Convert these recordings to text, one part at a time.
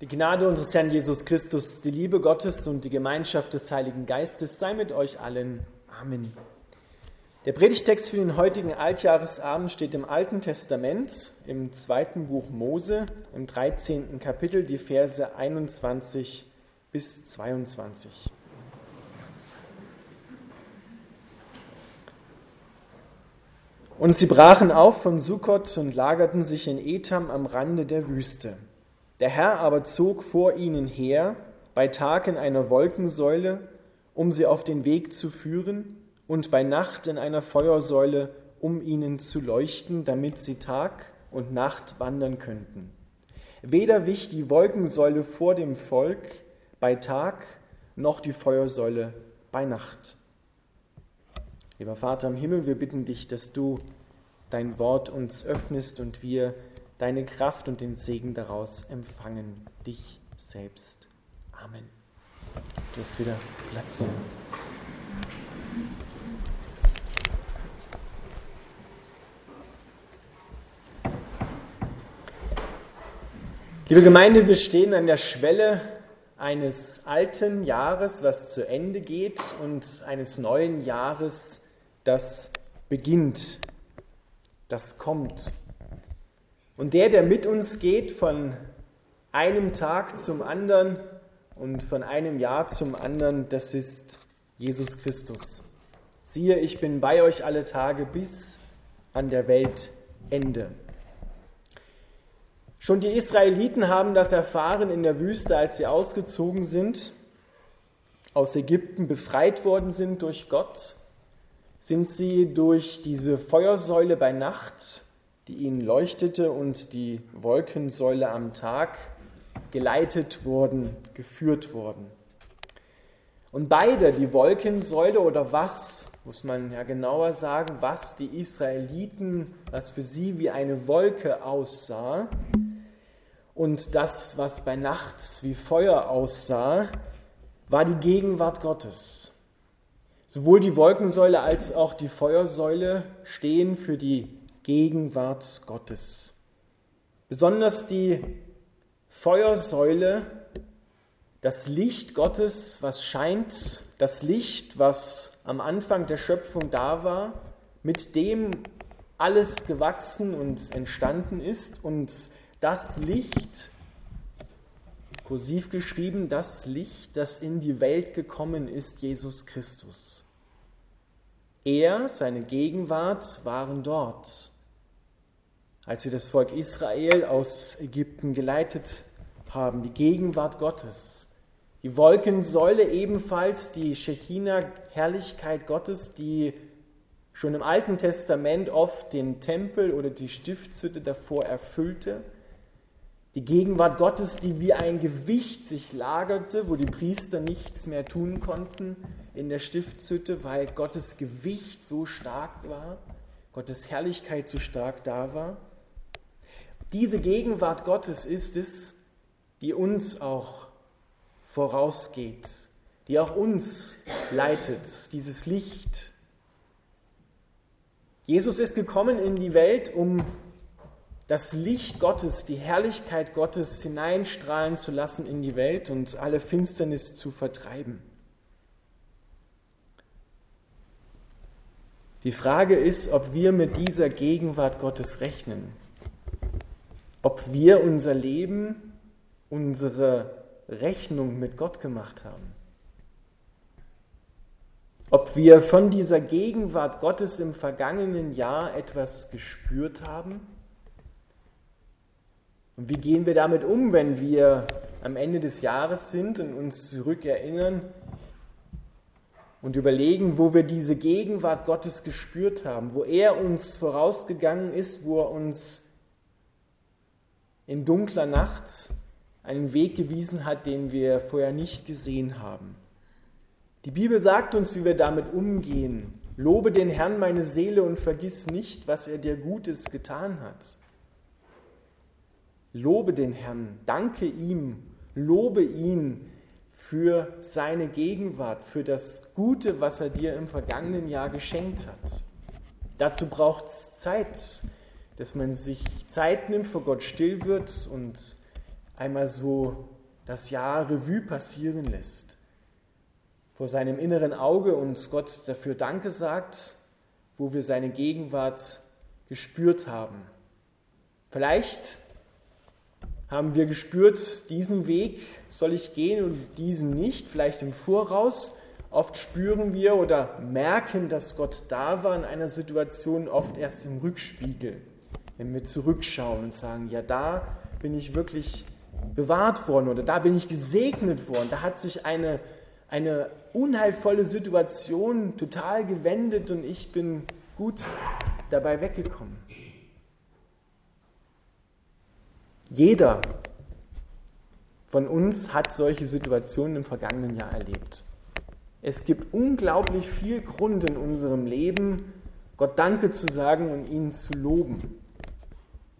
Die Gnade unseres Herrn Jesus Christus, die Liebe Gottes und die Gemeinschaft des Heiligen Geistes sei mit euch allen. Amen. Der Predigtext für den heutigen Altjahresabend steht im Alten Testament, im zweiten Buch Mose, im 13. Kapitel, die Verse 21 bis 22. Und sie brachen auf von Sukkot und lagerten sich in Etam am Rande der Wüste. Der Herr aber zog vor ihnen her, bei Tag in einer Wolkensäule, um sie auf den Weg zu führen, und bei Nacht in einer Feuersäule, um ihnen zu leuchten, damit sie Tag und Nacht wandern könnten. Weder wich die Wolkensäule vor dem Volk bei Tag, noch die Feuersäule bei Nacht. Lieber Vater im Himmel, wir bitten dich, dass du dein Wort uns öffnest und wir deine Kraft und den Segen daraus empfangen. Dich selbst. Amen. Du dürft wieder Platz nehmen. Liebe Gemeinde, wir stehen an der Schwelle eines alten Jahres, was zu Ende geht, und eines neuen Jahres, das beginnt, das kommt. Und der, der mit uns geht von einem Tag zum anderen und von einem Jahr zum anderen, das ist Jesus Christus. Siehe, ich bin bei euch alle Tage bis an der Weltende. Schon die Israeliten haben das erfahren in der Wüste, als sie ausgezogen sind, aus Ägypten befreit worden sind durch Gott sind sie durch diese Feuersäule bei Nacht, die ihnen leuchtete, und die Wolkensäule am Tag geleitet worden, geführt worden. Und beide, die Wolkensäule oder was, muss man ja genauer sagen, was die Israeliten, was für sie wie eine Wolke aussah, und das, was bei Nacht wie Feuer aussah, war die Gegenwart Gottes. Sowohl die Wolkensäule als auch die Feuersäule stehen für die Gegenwart Gottes. Besonders die Feuersäule, das Licht Gottes, was scheint, das Licht, was am Anfang der Schöpfung da war, mit dem alles gewachsen und entstanden ist und das Licht, kursiv geschrieben, das Licht, das in die Welt gekommen ist, Jesus Christus. Er, seine Gegenwart waren dort, als sie das Volk Israel aus Ägypten geleitet haben, die Gegenwart Gottes. Die Wolkensäule ebenfalls, die Shechina-Herrlichkeit Gottes, die schon im Alten Testament oft den Tempel oder die Stiftshütte davor erfüllte. Die Gegenwart Gottes, die wie ein Gewicht sich lagerte, wo die Priester nichts mehr tun konnten in der Stiftshütte, weil Gottes Gewicht so stark war, Gottes Herrlichkeit so stark da war. Diese Gegenwart Gottes ist es, die uns auch vorausgeht, die auch uns leitet, dieses Licht. Jesus ist gekommen in die Welt, um das Licht Gottes, die Herrlichkeit Gottes hineinstrahlen zu lassen in die Welt und alle Finsternis zu vertreiben. Die Frage ist, ob wir mit dieser Gegenwart Gottes rechnen, ob wir unser Leben, unsere Rechnung mit Gott gemacht haben, ob wir von dieser Gegenwart Gottes im vergangenen Jahr etwas gespürt haben? Und wie gehen wir damit um, wenn wir am Ende des Jahres sind und uns zurückerinnern und überlegen, wo wir diese Gegenwart Gottes gespürt haben, wo er uns vorausgegangen ist, wo er uns in dunkler Nacht einen Weg gewiesen hat, den wir vorher nicht gesehen haben. Die Bibel sagt uns, wie wir damit umgehen. Lobe den Herrn meine Seele und vergiss nicht, was er dir Gutes getan hat. Lobe den Herrn, danke ihm, lobe ihn für seine Gegenwart, für das Gute, was er dir im vergangenen Jahr geschenkt hat. Dazu braucht es Zeit, dass man sich Zeit nimmt, vor Gott still wird und einmal so das Jahr Revue passieren lässt, vor seinem inneren Auge uns Gott dafür Danke sagt, wo wir seine Gegenwart gespürt haben. Vielleicht haben wir gespürt, diesen Weg soll ich gehen und diesen nicht, vielleicht im Voraus. Oft spüren wir oder merken, dass Gott da war in einer Situation, oft erst im Rückspiegel, wenn wir zurückschauen und sagen, ja, da bin ich wirklich bewahrt worden oder da bin ich gesegnet worden, da hat sich eine, eine unheilvolle Situation total gewendet und ich bin gut dabei weggekommen. Jeder von uns hat solche Situationen im vergangenen Jahr erlebt. Es gibt unglaublich viel Grund in unserem Leben, Gott Danke zu sagen und ihn zu loben.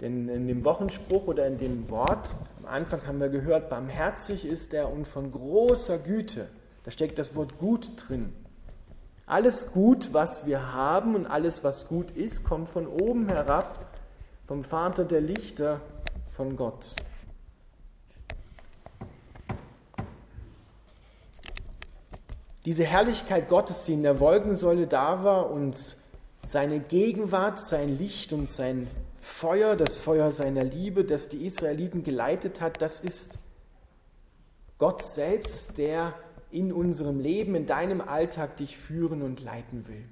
Denn in dem Wochenspruch oder in dem Wort, am Anfang haben wir gehört, barmherzig ist er und von großer Güte. Da steckt das Wort gut drin. Alles Gut, was wir haben und alles, was gut ist, kommt von oben herab, vom Vater der Lichter, von Gott. Diese Herrlichkeit Gottes, die in der Wolkensäule da war und seine Gegenwart, sein Licht und sein Feuer, das Feuer seiner Liebe, das die Israeliten geleitet hat, das ist Gott selbst, der in unserem Leben, in deinem Alltag dich führen und leiten will.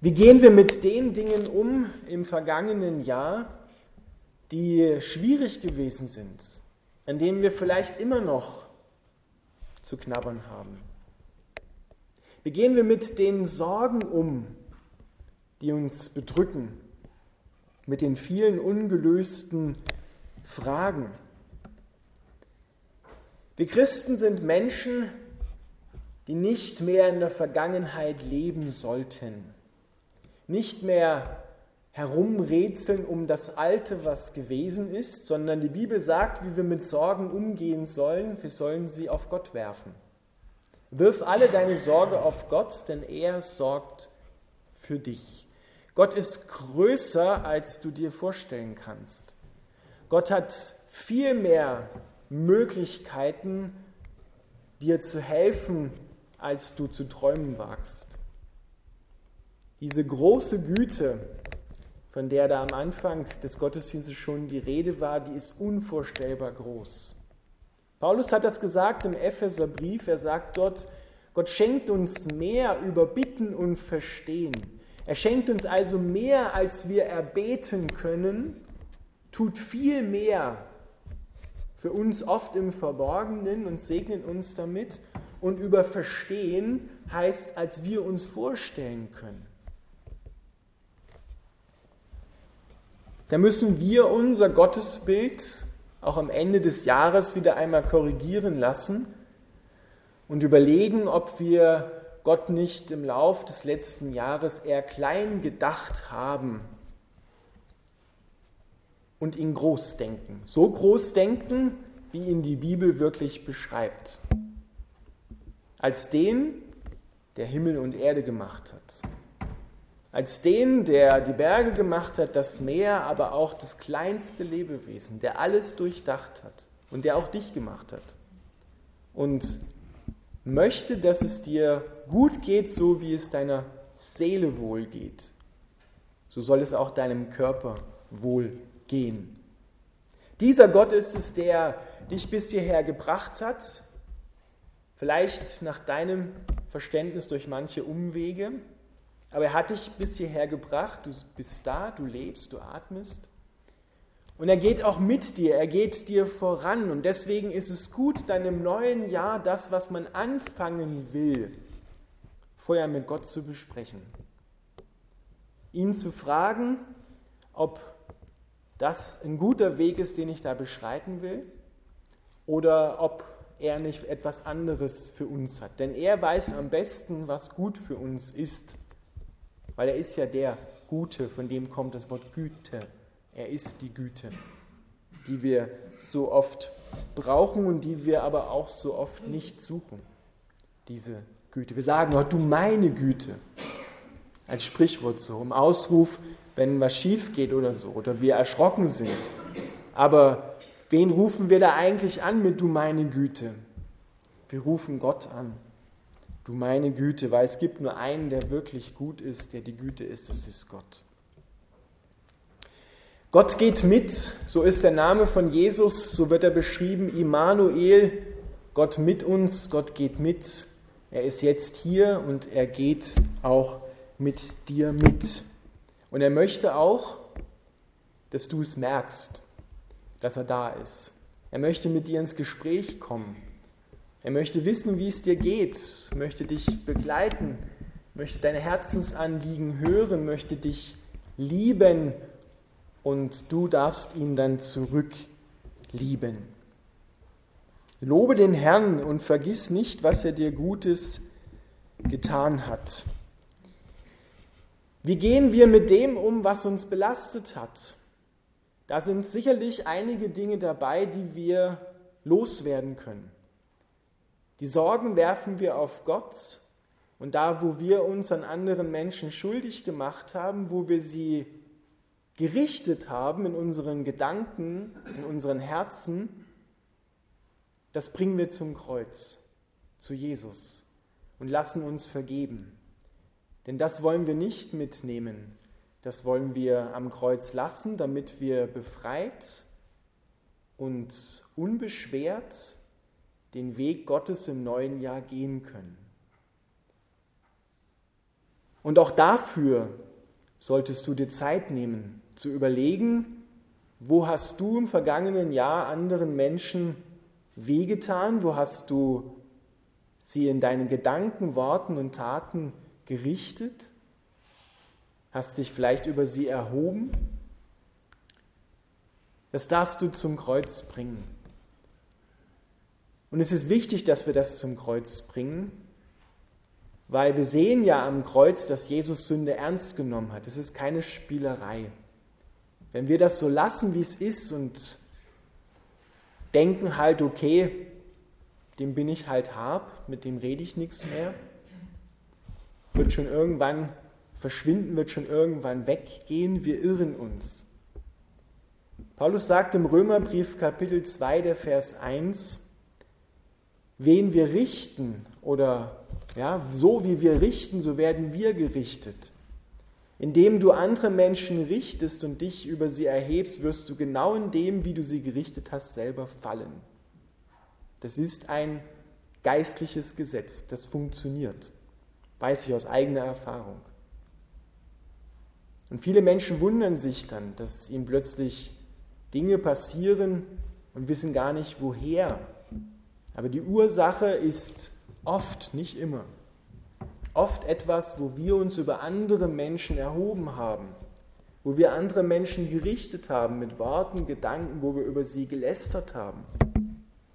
Wie gehen wir mit den Dingen um im vergangenen Jahr, die schwierig gewesen sind, an denen wir vielleicht immer noch zu knabbern haben? Wie gehen wir mit den Sorgen um, die uns bedrücken, mit den vielen ungelösten Fragen? Wir Christen sind Menschen, die nicht mehr in der Vergangenheit leben sollten, nicht mehr herumrätseln um das Alte, was gewesen ist, sondern die Bibel sagt, wie wir mit Sorgen umgehen sollen, wir sollen sie auf Gott werfen. Wirf alle deine Sorge auf Gott, denn er sorgt für dich. Gott ist größer, als du dir vorstellen kannst. Gott hat viel mehr Möglichkeiten, dir zu helfen, als du zu träumen wagst. Diese große Güte, von der da am Anfang des Gottesdienstes schon die Rede war, die ist unvorstellbar groß. Paulus hat das gesagt im Epheserbrief. Er sagt dort, Gott schenkt uns mehr über Bitten und Verstehen. Er schenkt uns also mehr, als wir erbeten können, tut viel mehr für uns oft im Verborgenen und segnet uns damit. Und über Verstehen heißt, als wir uns vorstellen können. Da müssen wir unser Gottesbild auch am Ende des Jahres wieder einmal korrigieren lassen und überlegen, ob wir Gott nicht im Lauf des letzten Jahres eher klein gedacht haben und ihn groß denken. So groß denken, wie ihn die Bibel wirklich beschreibt. Als den, der Himmel und Erde gemacht hat als den, der die Berge gemacht hat, das Meer, aber auch das kleinste Lebewesen, der alles durchdacht hat und der auch dich gemacht hat. Und möchte, dass es dir gut geht, so wie es deiner Seele wohl geht. So soll es auch deinem Körper wohl gehen. Dieser Gott ist es, der dich bis hierher gebracht hat, vielleicht nach deinem Verständnis durch manche Umwege, aber er hat dich bis hierher gebracht, du bist da, du lebst, du atmest. Und er geht auch mit dir, er geht dir voran. Und deswegen ist es gut, dann im neuen Jahr das, was man anfangen will, vorher mit Gott zu besprechen. Ihn zu fragen, ob das ein guter Weg ist, den ich da beschreiten will, oder ob er nicht etwas anderes für uns hat. Denn er weiß am besten, was gut für uns ist weil er ist ja der Gute, von dem kommt das Wort Güte. Er ist die Güte, die wir so oft brauchen und die wir aber auch so oft nicht suchen. Diese Güte. Wir sagen, oh, du meine Güte. Als Sprichwort so, im Ausruf, wenn was schief geht oder so, oder wir erschrocken sind. Aber wen rufen wir da eigentlich an mit du meine Güte? Wir rufen Gott an. Du meine Güte, weil es gibt nur einen, der wirklich gut ist, der die Güte ist, das ist Gott. Gott geht mit, so ist der Name von Jesus, so wird er beschrieben, Immanuel, Gott mit uns, Gott geht mit. Er ist jetzt hier und er geht auch mit dir mit. Und er möchte auch, dass du es merkst, dass er da ist. Er möchte mit dir ins Gespräch kommen. Er möchte wissen, wie es dir geht, möchte dich begleiten, möchte deine Herzensanliegen hören, möchte dich lieben und du darfst ihn dann zurück lieben. Lobe den Herrn und vergiss nicht, was er dir Gutes getan hat. Wie gehen wir mit dem um, was uns belastet hat? Da sind sicherlich einige Dinge dabei, die wir loswerden können. Die Sorgen werfen wir auf Gott und da, wo wir uns an anderen Menschen schuldig gemacht haben, wo wir sie gerichtet haben in unseren Gedanken, in unseren Herzen, das bringen wir zum Kreuz, zu Jesus und lassen uns vergeben. Denn das wollen wir nicht mitnehmen, das wollen wir am Kreuz lassen, damit wir befreit und unbeschwert den Weg Gottes im neuen Jahr gehen können. Und auch dafür solltest du dir Zeit nehmen, zu überlegen, wo hast du im vergangenen Jahr anderen Menschen wehgetan, wo hast du sie in deinen Gedanken, Worten und Taten gerichtet, hast dich vielleicht über sie erhoben. Das darfst du zum Kreuz bringen. Und es ist wichtig, dass wir das zum Kreuz bringen, weil wir sehen ja am Kreuz, dass Jesus Sünde ernst genommen hat. Es ist keine Spielerei. Wenn wir das so lassen, wie es ist und denken halt, okay, dem bin ich halt hab, mit dem rede ich nichts mehr, wird schon irgendwann verschwinden, wird schon irgendwann weggehen, wir irren uns. Paulus sagt im Römerbrief Kapitel 2, der Vers 1, wen wir richten oder ja, so wie wir richten, so werden wir gerichtet. Indem du andere Menschen richtest und dich über sie erhebst, wirst du genau in dem, wie du sie gerichtet hast, selber fallen. Das ist ein geistliches Gesetz, das funktioniert, weiß ich aus eigener Erfahrung. Und viele Menschen wundern sich dann, dass ihnen plötzlich Dinge passieren und wissen gar nicht woher. Aber die Ursache ist oft, nicht immer, oft etwas, wo wir uns über andere Menschen erhoben haben, wo wir andere Menschen gerichtet haben mit Worten, Gedanken, wo wir über sie gelästert haben,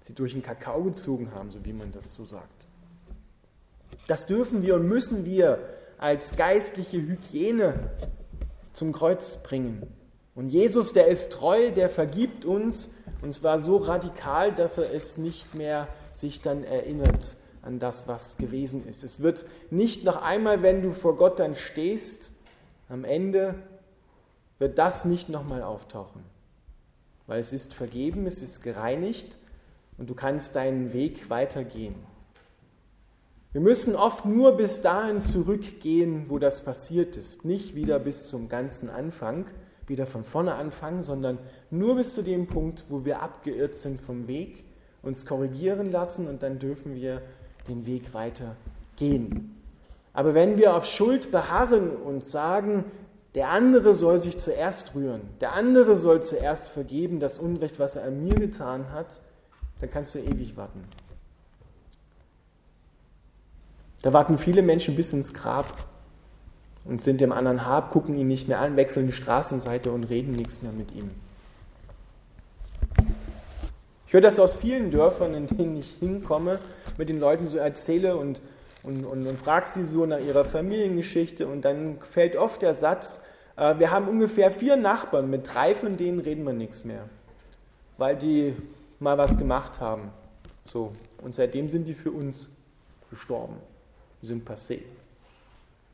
sie durch den Kakao gezogen haben, so wie man das so sagt. Das dürfen wir und müssen wir als geistliche Hygiene zum Kreuz bringen. Und Jesus, der ist treu, der vergibt uns, und zwar so radikal, dass er es nicht mehr sich dann erinnert an das, was gewesen ist. Es wird nicht noch einmal, wenn du vor Gott dann stehst, am Ende wird das nicht nochmal auftauchen, weil es ist vergeben, es ist gereinigt und du kannst deinen Weg weitergehen. Wir müssen oft nur bis dahin zurückgehen, wo das passiert ist, nicht wieder bis zum ganzen Anfang, wieder von vorne anfangen, sondern nur bis zu dem Punkt, wo wir abgeirrt sind vom Weg, uns korrigieren lassen und dann dürfen wir den Weg weiter gehen. Aber wenn wir auf Schuld beharren und sagen, der andere soll sich zuerst rühren, der andere soll zuerst vergeben, das Unrecht, was er an mir getan hat, dann kannst du ewig warten. Da warten viele Menschen bis ins Grab und sind dem anderen hab, gucken ihn nicht mehr an, wechseln die Straßenseite und reden nichts mehr mit ihm. Ich höre das aus vielen Dörfern, in denen ich hinkomme, mit den Leuten so erzähle und, und, und, und frage sie so nach ihrer Familiengeschichte und dann fällt oft der Satz, äh, wir haben ungefähr vier Nachbarn, mit drei von denen reden wir nichts mehr, weil die mal was gemacht haben. So. Und seitdem sind die für uns gestorben, die sind passé.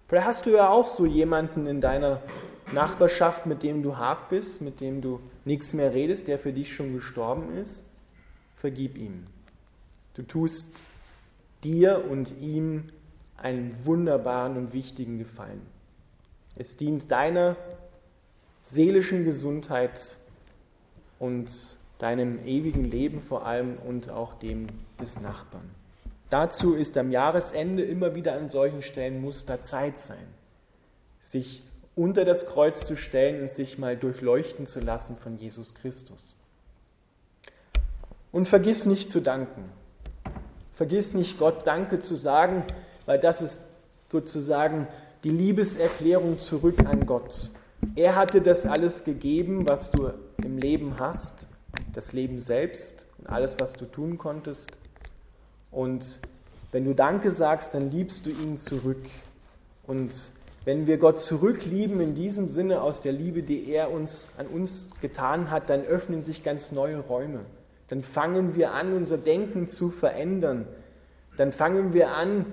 Vielleicht hast du ja auch so jemanden in deiner Nachbarschaft, mit dem du hart bist, mit dem du nichts mehr redest, der für dich schon gestorben ist. Vergib ihm. Du tust dir und ihm einen wunderbaren und wichtigen Gefallen. Es dient deiner seelischen Gesundheit und deinem ewigen Leben vor allem und auch dem des Nachbarn. Dazu ist am Jahresende immer wieder an solchen Stellen muss da Zeit sein, sich unter das Kreuz zu stellen und sich mal durchleuchten zu lassen von Jesus Christus. Und vergiss nicht zu danken. Vergiss nicht Gott Danke zu sagen, weil das ist sozusagen die Liebeserklärung zurück an Gott. Er hatte das alles gegeben, was du im Leben hast, das Leben selbst und alles, was du tun konntest. Und wenn du Danke sagst, dann liebst du ihn zurück. Und wenn wir Gott zurücklieben in diesem Sinne aus der Liebe, die er uns an uns getan hat, dann öffnen sich ganz neue Räume. Dann fangen wir an, unser Denken zu verändern. Dann fangen wir an,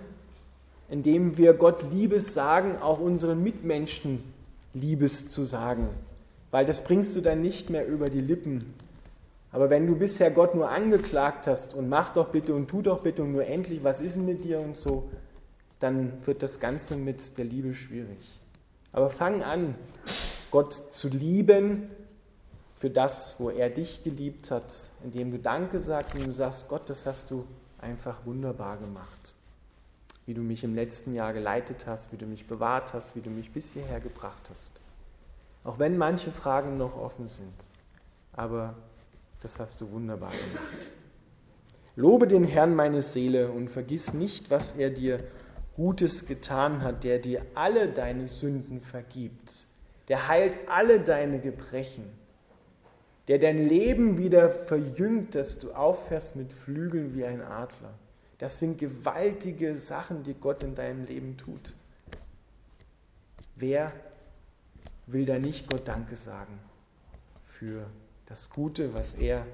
indem wir Gott Liebes sagen, auch unseren Mitmenschen Liebes zu sagen. Weil das bringst du dann nicht mehr über die Lippen, aber wenn du bisher Gott nur angeklagt hast und mach doch bitte und tu doch bitte und nur endlich, was ist denn mit dir und so, dann wird das Ganze mit der Liebe schwierig. Aber fang an, Gott zu lieben für das, wo er dich geliebt hat, indem du Danke sagst und du sagst, Gott, das hast du einfach wunderbar gemacht. Wie du mich im letzten Jahr geleitet hast, wie du mich bewahrt hast, wie du mich bis hierher gebracht hast. Auch wenn manche Fragen noch offen sind. Aber das hast du wunderbar gemacht. Lobe den Herrn meine Seele und vergiss nicht, was er dir Gutes getan hat, der dir alle deine Sünden vergibt, der heilt alle deine Gebrechen, der dein Leben wieder verjüngt, dass du auffährst mit Flügeln wie ein Adler. Das sind gewaltige Sachen, die Gott in deinem Leben tut. Wer will da nicht Gott Danke sagen für das Gute, was er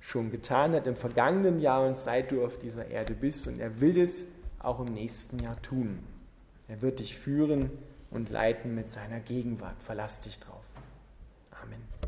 schon getan hat im vergangenen Jahr und seit du auf dieser Erde bist. Und er will es auch im nächsten Jahr tun. Er wird dich führen und leiten mit seiner Gegenwart. Verlass dich drauf. Amen.